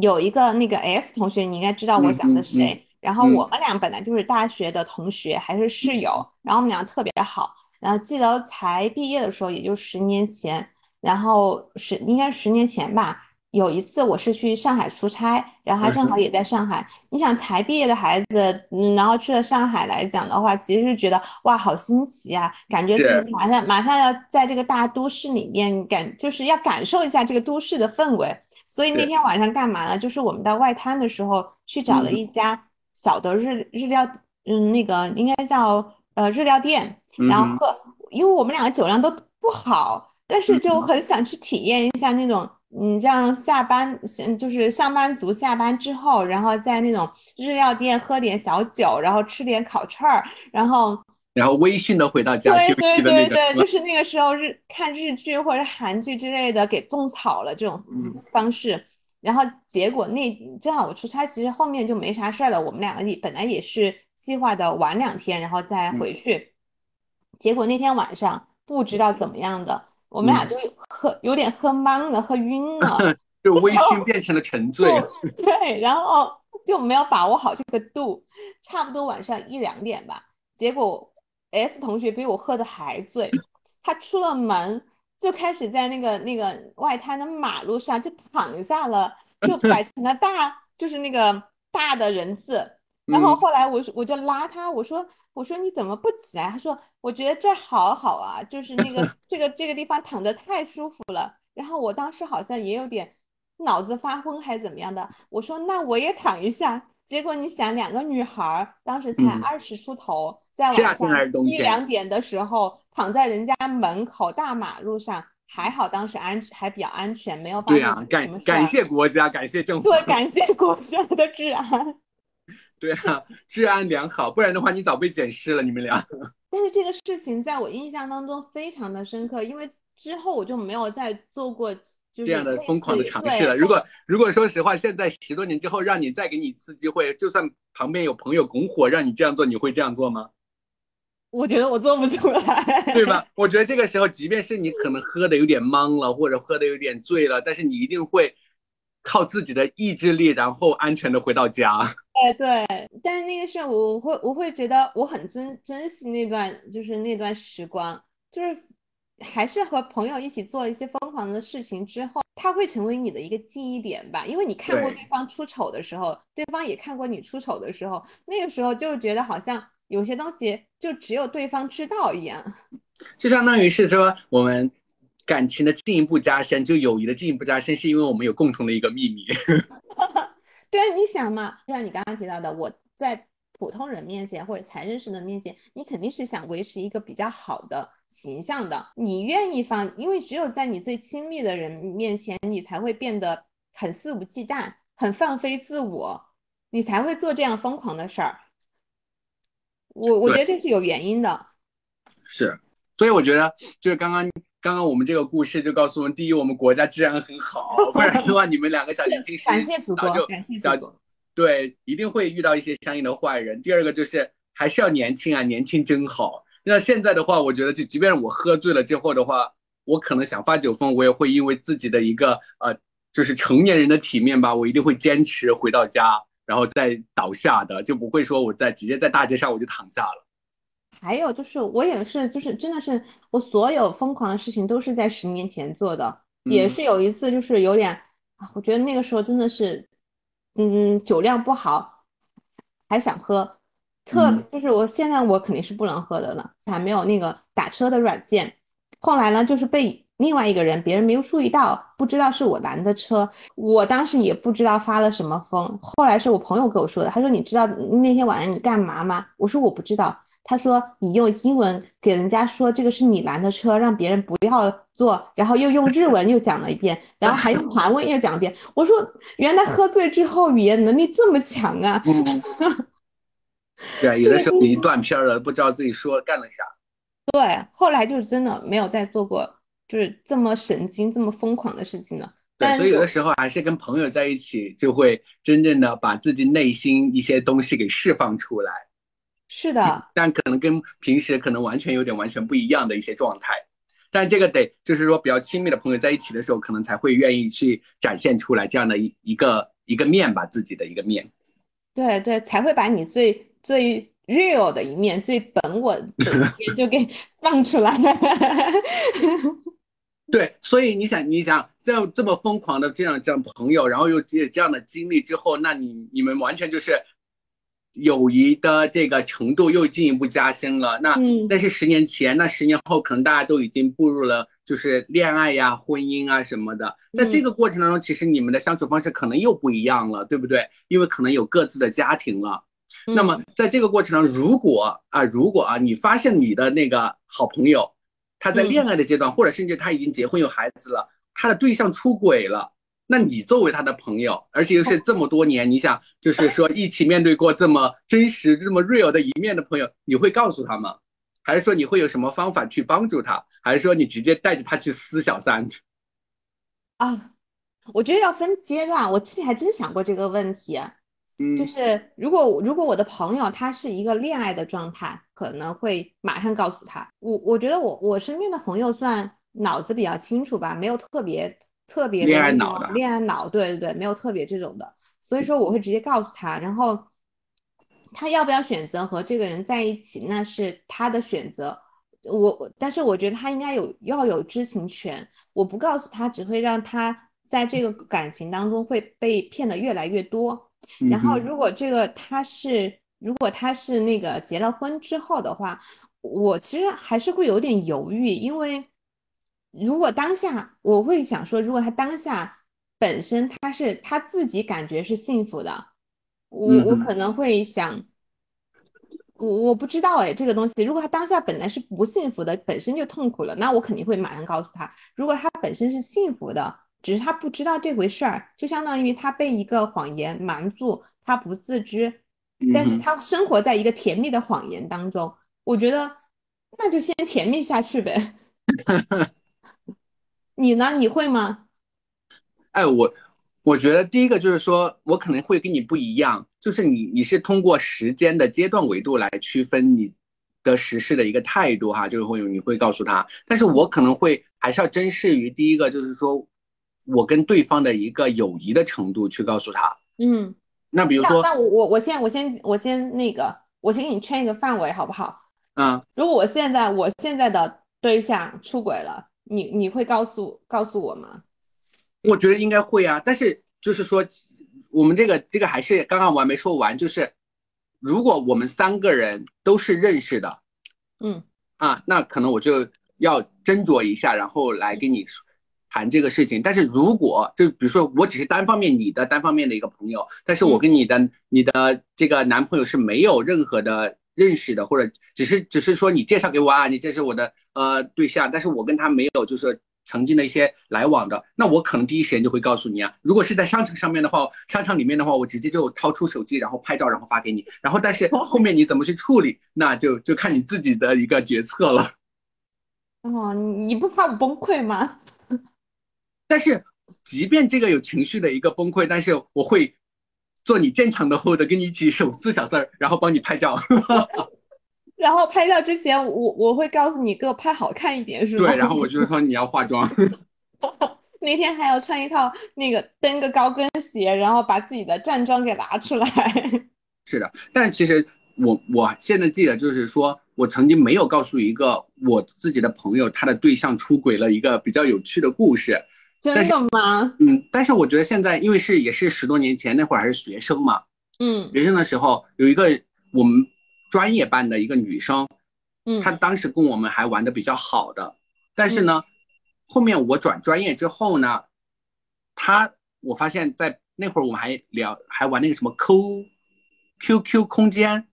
有一个那个 S 同学，你应该知道我讲的嗯嗯谁。然后嗯我们俩本来就是大学的同学，还是室友，然后我们俩特别好。然后记得才毕业的时候，也就十年前。然后十应该十年前吧，有一次我是去上海出差，然后他正好也在上海。你想才毕业的孩子，嗯，然后去了上海来讲的话，其实是觉得哇，好新奇啊，感觉自己马上马上要在这个大都市里面感，就是要感受一下这个都市的氛围。所以那天晚上干嘛呢？就是我们到外滩的时候去找了嗯一家小的日日料，嗯，那个应该叫呃日料店，然后喝，因为我们两个酒量都不好。但是就嗯很想去体验一下那种，你像下班，就是上班族下班之后，然后在那种日料店喝点小酒，然后吃点烤串儿，然后然后微醺的回到家休对对。对对，就是那个时候日看日剧或者韩剧之类的，给种草了这种嗯方式。然后结果那正好我出差，其实后面就没啥事儿了。我们两个也本来也是计划的晚两天，然后再嗯回去。结果那天晚上不知道怎么样的，我们俩嗯就喝有点喝懵了，喝晕了。*laughs* 就微醺变成了沉醉。*laughs* 对，然后就没有把握好这个度，差不多晚上一两点吧。结果 S 同学比我喝的还醉，他出了门就开始在那个那个外滩的马路上就躺下了，就 *laughs* 摆成了大，就是那个大的人字，然后后来我我就拉他，我说我说你怎么不起来？他说我觉得这好好啊，就是那个 *laughs* 这个这个地方躺着太舒服了。然后我当时好像也有点脑子发昏还是怎么样的，我说那我也躺一下。结果你想，两个女孩当时才二十出头，在晚上一两点的时候躺在人家门口大马路上，还好当时安还比较安全，没有发生什么事。感感谢国家，感谢政府，对，感谢国家的治安。对啊，治安良好，不然的话你早被捡尸了，你们俩。*laughs* 但是这个事情在我印象当中非常的深刻，因为之后我就没有再做过。这样的疯狂的尝试了。如果如果说实话，现在十多年之后，让你再给你一次机会，就算旁边有朋友拱火让你这样做，你会这样做吗？*laughs* 我觉得我做不出来，对吧？我觉得这个时候，即便是你可能喝的有点懵了，或者喝的有点醉了，但是你一定会靠自己的意志力，然后安全的回到家。*laughs* 哎，对。但是那个时候，我会我会觉得我很珍珍惜那段，就是那段时光，就是。还是和朋友一起做了一些疯狂的事情之后，他会成为你的一个记忆点吧？因为你看过对方出丑的时候，对方也看过你出丑的时候，那个时候就觉得好像有些东西就只有对方知道一样。*laughs* 就相当于是说，我们感情的进一步加深，就友谊的进一步加深，是因为我们有共同的一个秘密。*laughs* 对啊，你想嘛，就像你刚刚提到的，我在。普通人面前或者才认识的面前，你肯定是想维持一个比较好的形象的。你愿意放，因为只有在你最亲密的人面前，你才会变得很肆无忌惮、很放飞自我，你才会做这样疯狂的事儿。我我觉得这是有原因的。是，所以我觉得就是刚刚刚刚我们这个故事就告诉我们：第一，我们国家治安很好，*laughs* 不然的话，你们两个小年轻感谢祖国，感谢祖国。对，一定会遇到一些相应的坏人。第二个就是还是要年轻啊，年轻真好。那现在的话，我觉得就即便我喝醉了之后的话，我可能想发酒疯，我也会因为自己的一个呃，就是成年人的体面吧，我一定会坚持回到家，然后再倒下的，就不会说我在直接在大街上我就躺下了。还有就是我也是，就是真的是我所有疯狂的事情都是在十年前做的，也是有一次就是有点啊，我觉得那个时候真的是。嗯，酒量不好，还想喝，特就是我现在我肯定是不能喝的了，还没有那个打车的软件。后来呢，就是被另外一个人，别人没有注意到，不知道是我拦的车，我当时也不知道发了什么疯。后来是我朋友跟我说的，他说你知道那天晚上你干嘛吗？我说我不知道。他说：“你用英文给人家说这个是你拦的车，让别人不要坐，然后又用日文又讲了一遍，然后还用 *laughs* 韩文又讲一遍。”我说：“原来喝醉之后语言能力这么强啊！” *laughs* 对啊，有的时候你断片了，不知道自己说干了啥。对，后来就是真的没有再做过就是这么神经、这么疯狂的事情了。对，所以有的时候还是跟朋友在一起，就会真正的把自己内心一些东西给释放出来。是的，但可能跟平时可能完全有点完全不一样的一些状态，但这个得就是说比较亲密的朋友在一起的时候，可能才会愿意去展现出来这样的一一个一个面吧，自己的一个面。对对，才会把你最最 real 的一面、最本我的一面 *laughs* 就给放出来。*laughs* 对，所以你想，你想这样这么疯狂的这样这样朋友，然后又有这样的经历之后，那你你们完全就是。友谊的这个程度又进一步加深了。那那是十年前，那十年后可能大家都已经步入了就是恋爱呀、婚姻啊什么的。在这个过程当中，其实你们的相处方式可能又不一样了，对不对？因为可能有各自的家庭了。那么在这个过程中，如果啊，如果啊，你发现你的那个好朋友他在恋爱的阶段，或者甚至他已经结婚有孩子了，他的对象出轨了。那你作为他的朋友，而且又是这么多年，你想就是说一起面对过这么真实、这么 real 的一面的朋友，你会告诉他吗？还是说你会有什么方法去帮助他？还是说你直接带着他去撕小三？啊，我觉得要分阶段。我之前还真想过这个问题，嗯，就是如果如果我的朋友他是一个恋爱的状态，可能会马上告诉他。我我觉得我我身边的朋友算脑子比较清楚吧，没有特别。特别恋爱脑的。恋爱脑，对对对，没有特别这种的，所以说我会直接告诉他，然后他要不要选择和这个人在一起，那是他的选择。我但是我觉得他应该有要有知情权，我不告诉他，只会让他在这个感情当中会被骗的越来越多。然后如果这个他是如果他是那个结了婚之后的话，我其实还是会有点犹豫，因为如果当下我会想说，如果他当下本身他是他自己感觉是幸福的，我我可能会想。我我不知道哎，这个东西，如果他当下本来是不幸福的，本身就痛苦了，那我肯定会马上告诉他。如果他本身是幸福的，只是他不知道这回事儿，就相当于他被一个谎言瞒住，他不自知，但是他生活在一个甜蜜的谎言当中。我觉得那就先甜蜜下去呗。*laughs* 你呢？你会吗？哎，我。我觉得第一个就是说，我可能会跟你不一样，就是你你是通过时间的阶段维度来区分你的实事的一个态度哈，就是会你会告诉他，但是我可能会还是要珍视于第一个，就是说我跟对方的一个友谊的程度去告诉他。嗯，那比如说，那我我我先我先我先那个，我先给你圈一个范围好不好？嗯，如果我现在我现在的对象出轨了，你你会告诉告诉我吗？我觉得应该会啊，但是就是说，我们这个这个还是刚刚我还没说完，就是如果我们三个人都是认识的，嗯啊，那可能我就要斟酌一下，然后来跟你谈这个事情。但是如果就比如说我只是单方面你的单方面的一个朋友，但是我跟你的你的这个男朋友是没有任何的认识的，或者只是只是说你介绍给我啊，你这是我的呃对象，但是我跟他没有就是。曾经的一些来往的，那我可能第一时间就会告诉你啊。如果是在商场上面的话，商场里面的话，我直接就掏出手机，然后拍照，然后发给你。然后，但是后面你怎么去处理，那就就看你自己的一个决策了。哦，你不怕我崩溃吗？但是，即便这个有情绪的一个崩溃，但是我会做你坚强的后的，跟你一起手撕小三儿，然后帮你拍照。*laughs* 然后拍照之前，我我会告诉你，给我拍好看一点，是吗？对，然后我就说你要化妆，*laughs* 那天还要穿一套那个蹬个高跟鞋，然后把自己的站桩给拿出来。*laughs* 是的，但其实我我现在记得就是说我曾经没有告诉一个我自己的朋友，他的对象出轨了一个比较有趣的故事。真的吗？嗯，但是我觉得现在因为是也是十多年前那会儿还是学生嘛，嗯，学生的时候有一个我们。专业班的一个女生，嗯，她当时跟我们还玩的比较好的，但是呢，后面我转专业之后呢，她我发现在那会儿我们还聊还玩那个什么 Q Q Q 空间，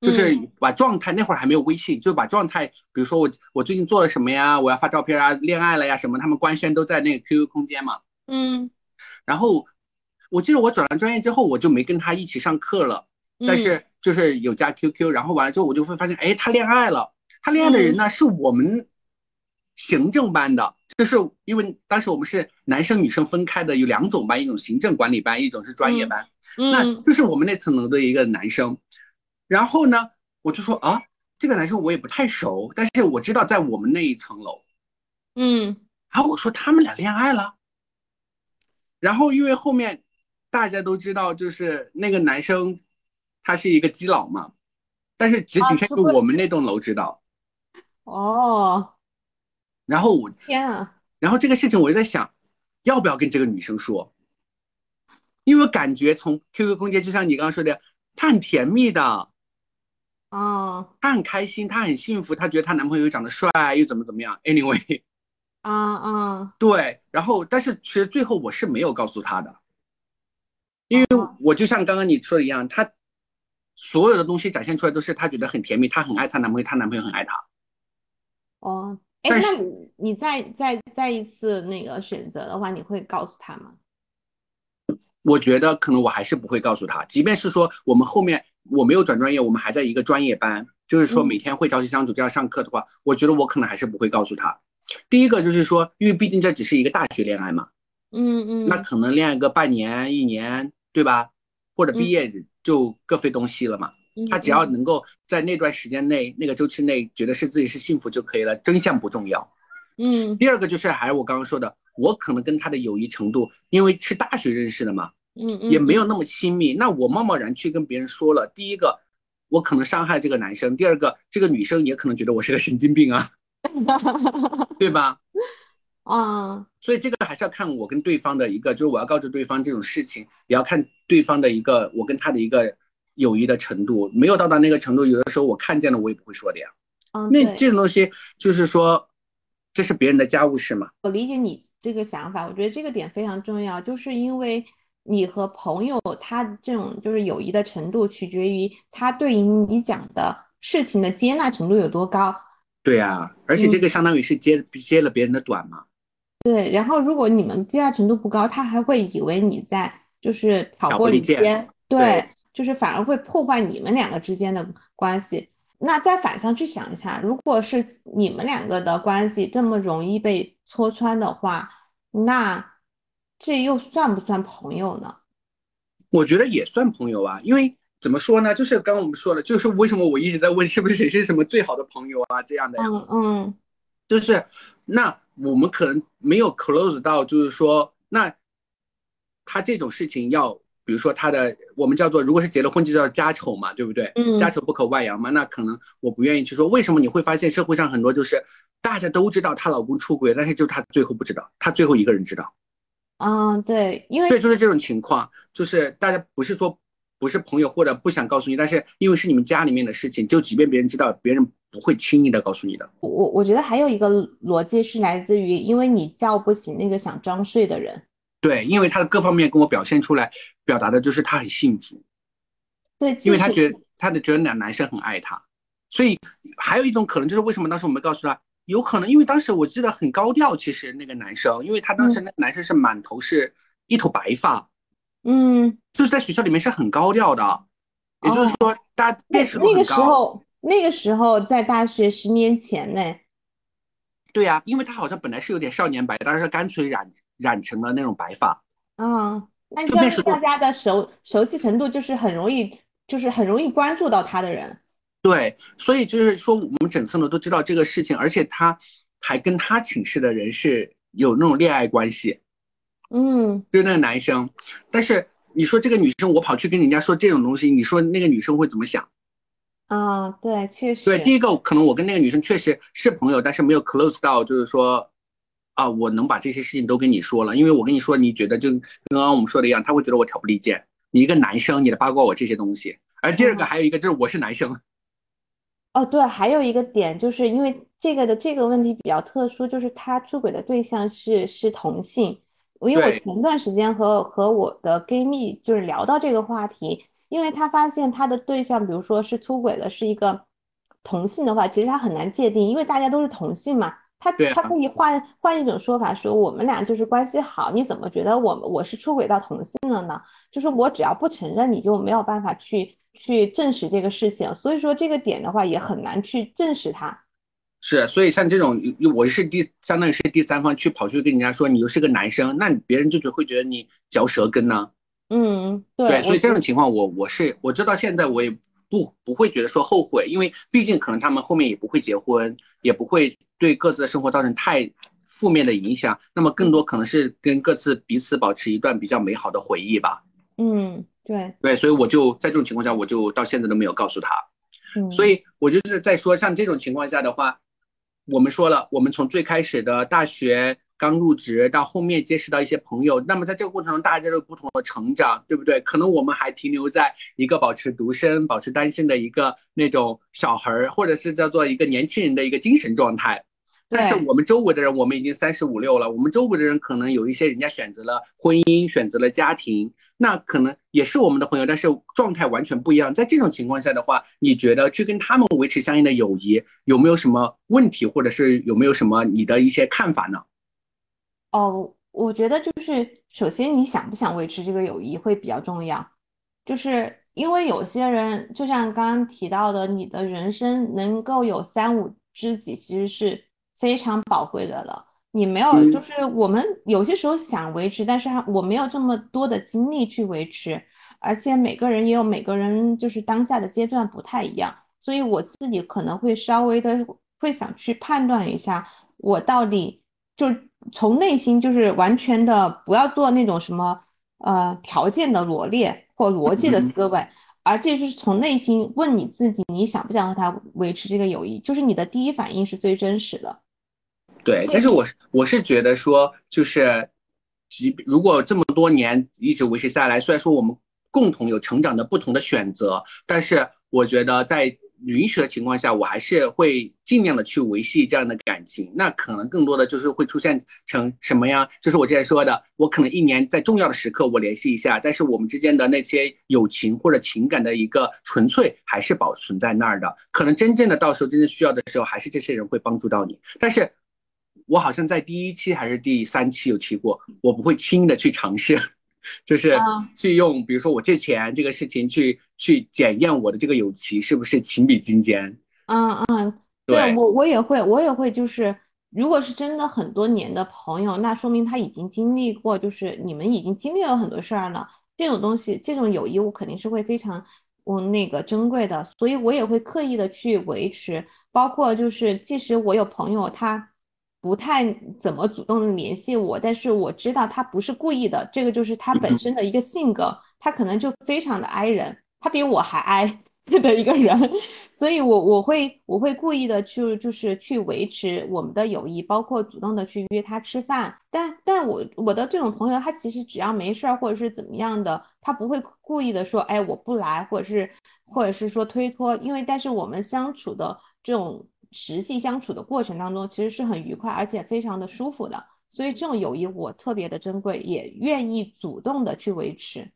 就是把状态那会儿还没有微信，就把状态，比如说我我最近做了什么呀，我要发照片啊，恋爱了呀什么，他们官宣都在那个 Q Q 空间嘛，嗯，然后我记得我转完专业之后，我就没跟他一起上课了，但是。就是有加 QQ，然后完了之后，我就会发现，哎，他恋爱了。他恋爱的人呢，是我们行政班的，就是因为当时我们是男生女生分开的，有两种班，一种行政管理班，一种是专业班。那就是我们那层楼的一个男生。然后呢，我就说啊，这个男生我也不太熟，但是我知道在我们那一层楼。嗯。然后我说他们俩恋爱了。然后因为后面大家都知道，就是那个男生。他是一个基佬嘛，但是只仅限于我们那栋楼知道。哦，然后我天啊！然后这个事情我就在想，要不要跟这个女生说？因为感觉从 QQ 空间，就像你刚刚说的，他很甜蜜的。哦。她很开心，她很幸福，她觉得她男朋友长得帅，又怎么怎么样。Anyway。*laughs* 啊啊。对，然后但是其实最后我是没有告诉她的，因为我就像刚刚你说的一样，她。所有的东西展现出来都是她觉得很甜蜜，她很爱她男朋友，她男朋友很爱她。哦，哎，那你你再再再一次那个选择的话，你会告诉他吗？我觉得可能我还是不会告诉他，即便是说我们后面我没有转专业，我们还在一个专业班，就是说每天会朝夕相处这样上课的话，我觉得我可能还是不会告诉他。第一个就是说，因为毕竟这只是一个大学恋爱嘛，嗯嗯，那可能恋爱个半年一年，对吧？或者毕业。就各飞东西了嘛，他只要能够在那段时间内、那个周期内觉得是自己是幸福就可以了，真相不重要。嗯，第二个就是还是我刚刚说的，我可能跟他的友谊程度，因为是大学认识的嘛，嗯嗯，也没有那么亲密。那我贸贸然去跟别人说了，第一个我可能伤害这个男生，第二个这个女生也可能觉得我是个神经病啊，*laughs* 对吧？啊，所以这个还是要看我跟对方的一个，就是我要告知对方这种事情，也要看对方的一个我跟他的一个友谊的程度，没有到达那个程度，有的时候我看见了我也不会说的呀。嗯，那这种东西就是说，这是别人的家务事嘛。我理解你这个想法，我觉得这个点非常重要，就是因为你和朋友他这种就是友谊的程度，取决于他对于你讲的事情的接纳程度有多高。对啊、而且这个相当于是接接了别人的短嘛。对，然后如果你们接纳程度不高，他还会以为你在就是挑拨离间间，对，对就是反而会破坏你们两个之间的关系。那再反向去想一下，如果是你们两个的关系这么容易被戳穿的话，那这又算不算朋友呢？我觉得也算朋友啊，因为怎么说呢，就是刚刚我们说了，就是为什么我一直在问是不是谁是什么最好的朋友啊这样的呀，嗯嗯就是那我们可能没有 close 到，就是说那他这种事情要，比如说他的我们叫做如果是结了婚就叫家丑嘛，对不对？嗯家丑不可外扬嘛，那可能我不愿意去说，为什么你会发现社会上很多就是大家都知道她老公出轨，但是就她最后不知道，她最后一个人知道。嗯，对，因为对，就是这种情况，就是大家不是说不是朋友或者不想告诉你，但是因为是你们家里面的事情，就即便别人知道，别人不会轻易的告诉你的。我我我觉得还有一个逻辑是来自于，因为你叫不醒那个想装睡的人。对，因为他的各方面跟我表现出来，表达的就是他很幸福，对，因为他觉得他的觉得男男生很爱他，所以还有一种可能就是为什么当时我没告诉他，有可能因为当时我记得很高调，其实那个男生，因为他当时那个男生是满头是一头白发，嗯，就是在学校里面是很高调的，也就是说大家那辨识度那个时。候，那个时候在大学十年前呢，对呀、因为他好像本来是有点少年白，但是干脆染染成了那种白发。嗯，那这样就辨识度大家的熟熟悉程度就是很容易，就是很容易关注到他的人。对，所以就是说，我们整层楼都知道这个事情，而且他还跟他寝室的人是有那种恋爱关系，嗯，就是那个男生。但是你说这个女生，我跑去跟人家说这种东西，你说那个女生会怎么想？啊，对，确实，对，第一个可能我跟那个女生确实是朋友，但是没有 close 到，就是说，啊，我能把这些事情都跟你说了，因为我跟你说，你觉得就跟刚刚我们说的一样，他会觉得我挑拨离间，你一个男生，你来八卦我这些东西。而第二个嗯还有一个就是我是男生，哦，对，还有一个点，就是因为这个的这个问题比较特殊，就是他出轨的对象是是同性。因为我对前段时间和和我的闺蜜就是聊到这个话题，因为他发现他的对象，比如说是出轨的是一个同性的话，其实他很难界定，因为大家都是同性嘛。他对啊她可以换换一种说法，说我们俩就是关系好，你怎么觉得我我是出轨到同性了呢？就是我只要不承认，你就没有办法去去证实这个事情，所以说这个点的话也很难去证实它。是，所以像这种，我是第相当于是第三方去跑去跟人家说你又是个男生，那别人就只会觉得你嚼舌根呢、嗯，对，对，所以这种情况我我是我知道现在我也不不会觉得说后悔，因为毕竟可能他们后面也不会结婚，也不会对各自的生活造成太负面的影响，那么更多可能是跟各自彼此保持一段比较美好的回忆吧。嗯，对，对，所以我就在这种情况下，我就到现在都没有告诉他。嗯，所以我就是在说，像这种情况下的话，我们说了，我们从最开始的大学刚入职到后面结识到一些朋友，那么在这个过程中，大家都有不同的成长，对不对？可能我们还停留在一个保持独身、保持单身的一个那种小孩儿，或者是叫做一个年轻人的一个精神状态。但是我们周围的人，我们已经三十五六了，我们周围的人可能有一些人家选择了婚姻，选择了家庭，那可能也是我们的朋友，但是状态完全不一样。在这种情况下的话，你觉得去跟他们维持相应的友谊，有没有什么问题，或者是有没有什么你的一些看法呢？哦，我觉得就是首先你想不想维持这个友谊会比较重要，就是因为有些人就像刚刚提到的，你的人生能够有三五知己，其实是非常宝贵的了。你没有，嗯就是我们有些时候想维持，但是还我没有这么多的精力去维持，而且每个人也有每个人就是当下的阶段不太一样，所以我自己可能会稍微的会想去判断一下，我到底就是从内心就是完全的不要做那种什么呃条件的罗列或逻辑的嗯思维，而这就是从内心问你自己，你想不想和他维持这个友谊，就是你的第一反应是最真实的。对，但是我我是觉得说，就是即如果这么多年一直维持下来，虽然说我们共同有成长的不同的选择，但是我觉得在。允许的情况下，我还是会尽量的去维系这样的感情。那可能更多的就是会出现成什么呀？就是我之前说的，我可能一年在重要的时刻我联系一下，但是我们之间的那些友情或者情感的一个纯粹还是保存在那儿的。可能真正的到时候真正需要的时候，还是这些人会帮助到你。但是，我好像在第一期还是第三期有提过，我不会轻易的去尝试。就是去用，比如说我借钱这个事情去去检验我的这个友情是不是情比金坚。嗯嗯，对我我也会我也会就是，如果是真的很多年的朋友，那说明他已经经历过，就是你们已经经历了很多事儿了。这种东西，这种友谊，我肯定是会非常我那个珍贵的，所以我也会刻意的去维持。包括就是，即使我有朋友他。不太怎么主动联系我，但是我知道他不是故意的，这个就是他本身的一个性格，他可能就非常的挨人，他比我还挨的一个人，*laughs* 所以我我会我会故意的去就是去维持我们的友谊，包括主动的去约他吃饭，但但我我的这种朋友，他其实只要没事儿或者是怎么样的，他不会故意的说，哎，我不来，或者是或者是说推脱，因为但是我们相处的这种。实际相处的过程当中，其实是很愉快，而且非常的舒服的，所以这种友谊我特别的珍贵，也愿意主动的去维持。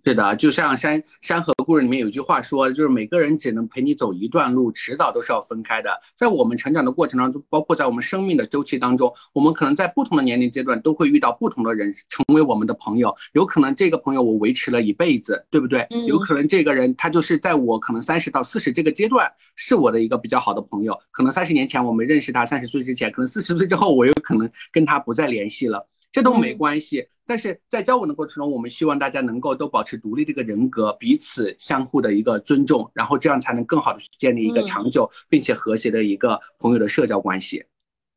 是的，就像《山山河故事》里面有句话说，就是每个人只能陪你走一段路，迟早都是要分开的。在我们成长的过程当中，包括在我们生命的周期当中，我们可能在不同的年龄阶段都会遇到不同的人，成为我们的朋友。有可能这个朋友我维持了一辈子，对不对？有可能这个人他就是在我可能三十到四十这个阶段是我的一个比较好的朋友。可能三十年前我没认识他，三十岁之前，可能四十岁之后我有可能跟他不再联系了。这都没关系，但是在交往的过程中，我们希望大家能够都保持独立的一个人格，彼此相互的一个尊重，然后这样才能更好的去建立一个长久并且和谐的一个朋友的社交关系。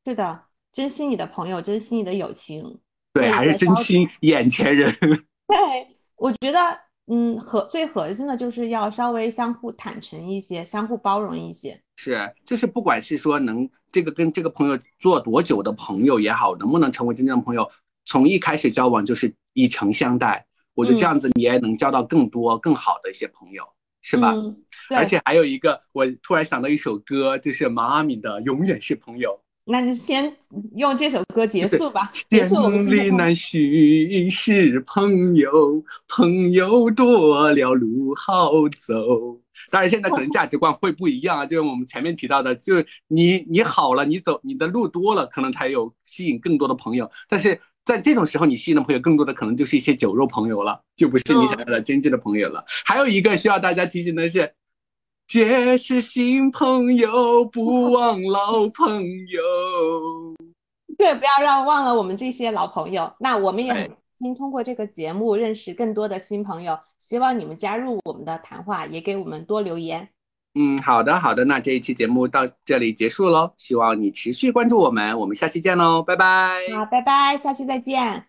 是的，珍惜你的朋友，珍惜你的友情。对，还是珍惜眼前人。*laughs* 对，我觉得，嗯，核最核心的就是要稍微相互坦诚一些，相互包容一些。是，就是不管是说能这个跟这个朋友做多久的朋友也好，能不能成为真正的朋友，从一开始交往就是以诚相待，我觉得这样子你也能交到更多更好的一些朋友，是吧？而且还有一个，我突然想到一首歌，就是毛阿敏的《永远是朋友》。那就先用这首歌结束吧。*laughs* 千里难寻是朋友，朋友多了路好走。当然，现在可能价值观会不一样啊，*laughs* 就像我们前面提到的，就是你你好了，你走你的路多了，可能才有吸引更多的朋友。但是在这种时候，你吸引的朋友更多的可能就是一些酒肉朋友了，就不是你想要的真正的朋友了。还有一个需要大家提醒的是，结识新朋友，不忘老朋友。对，不要让忘了我们这些老朋友。那我们也很。新通过这个节目认识更多的新朋友，希望你们加入我们的谈话，也给我们多留言。嗯，好的，好的，那这一期节目到这里结束喽，希望你持续关注我们，我们下期见喽，拜拜。好，拜拜，下期再见。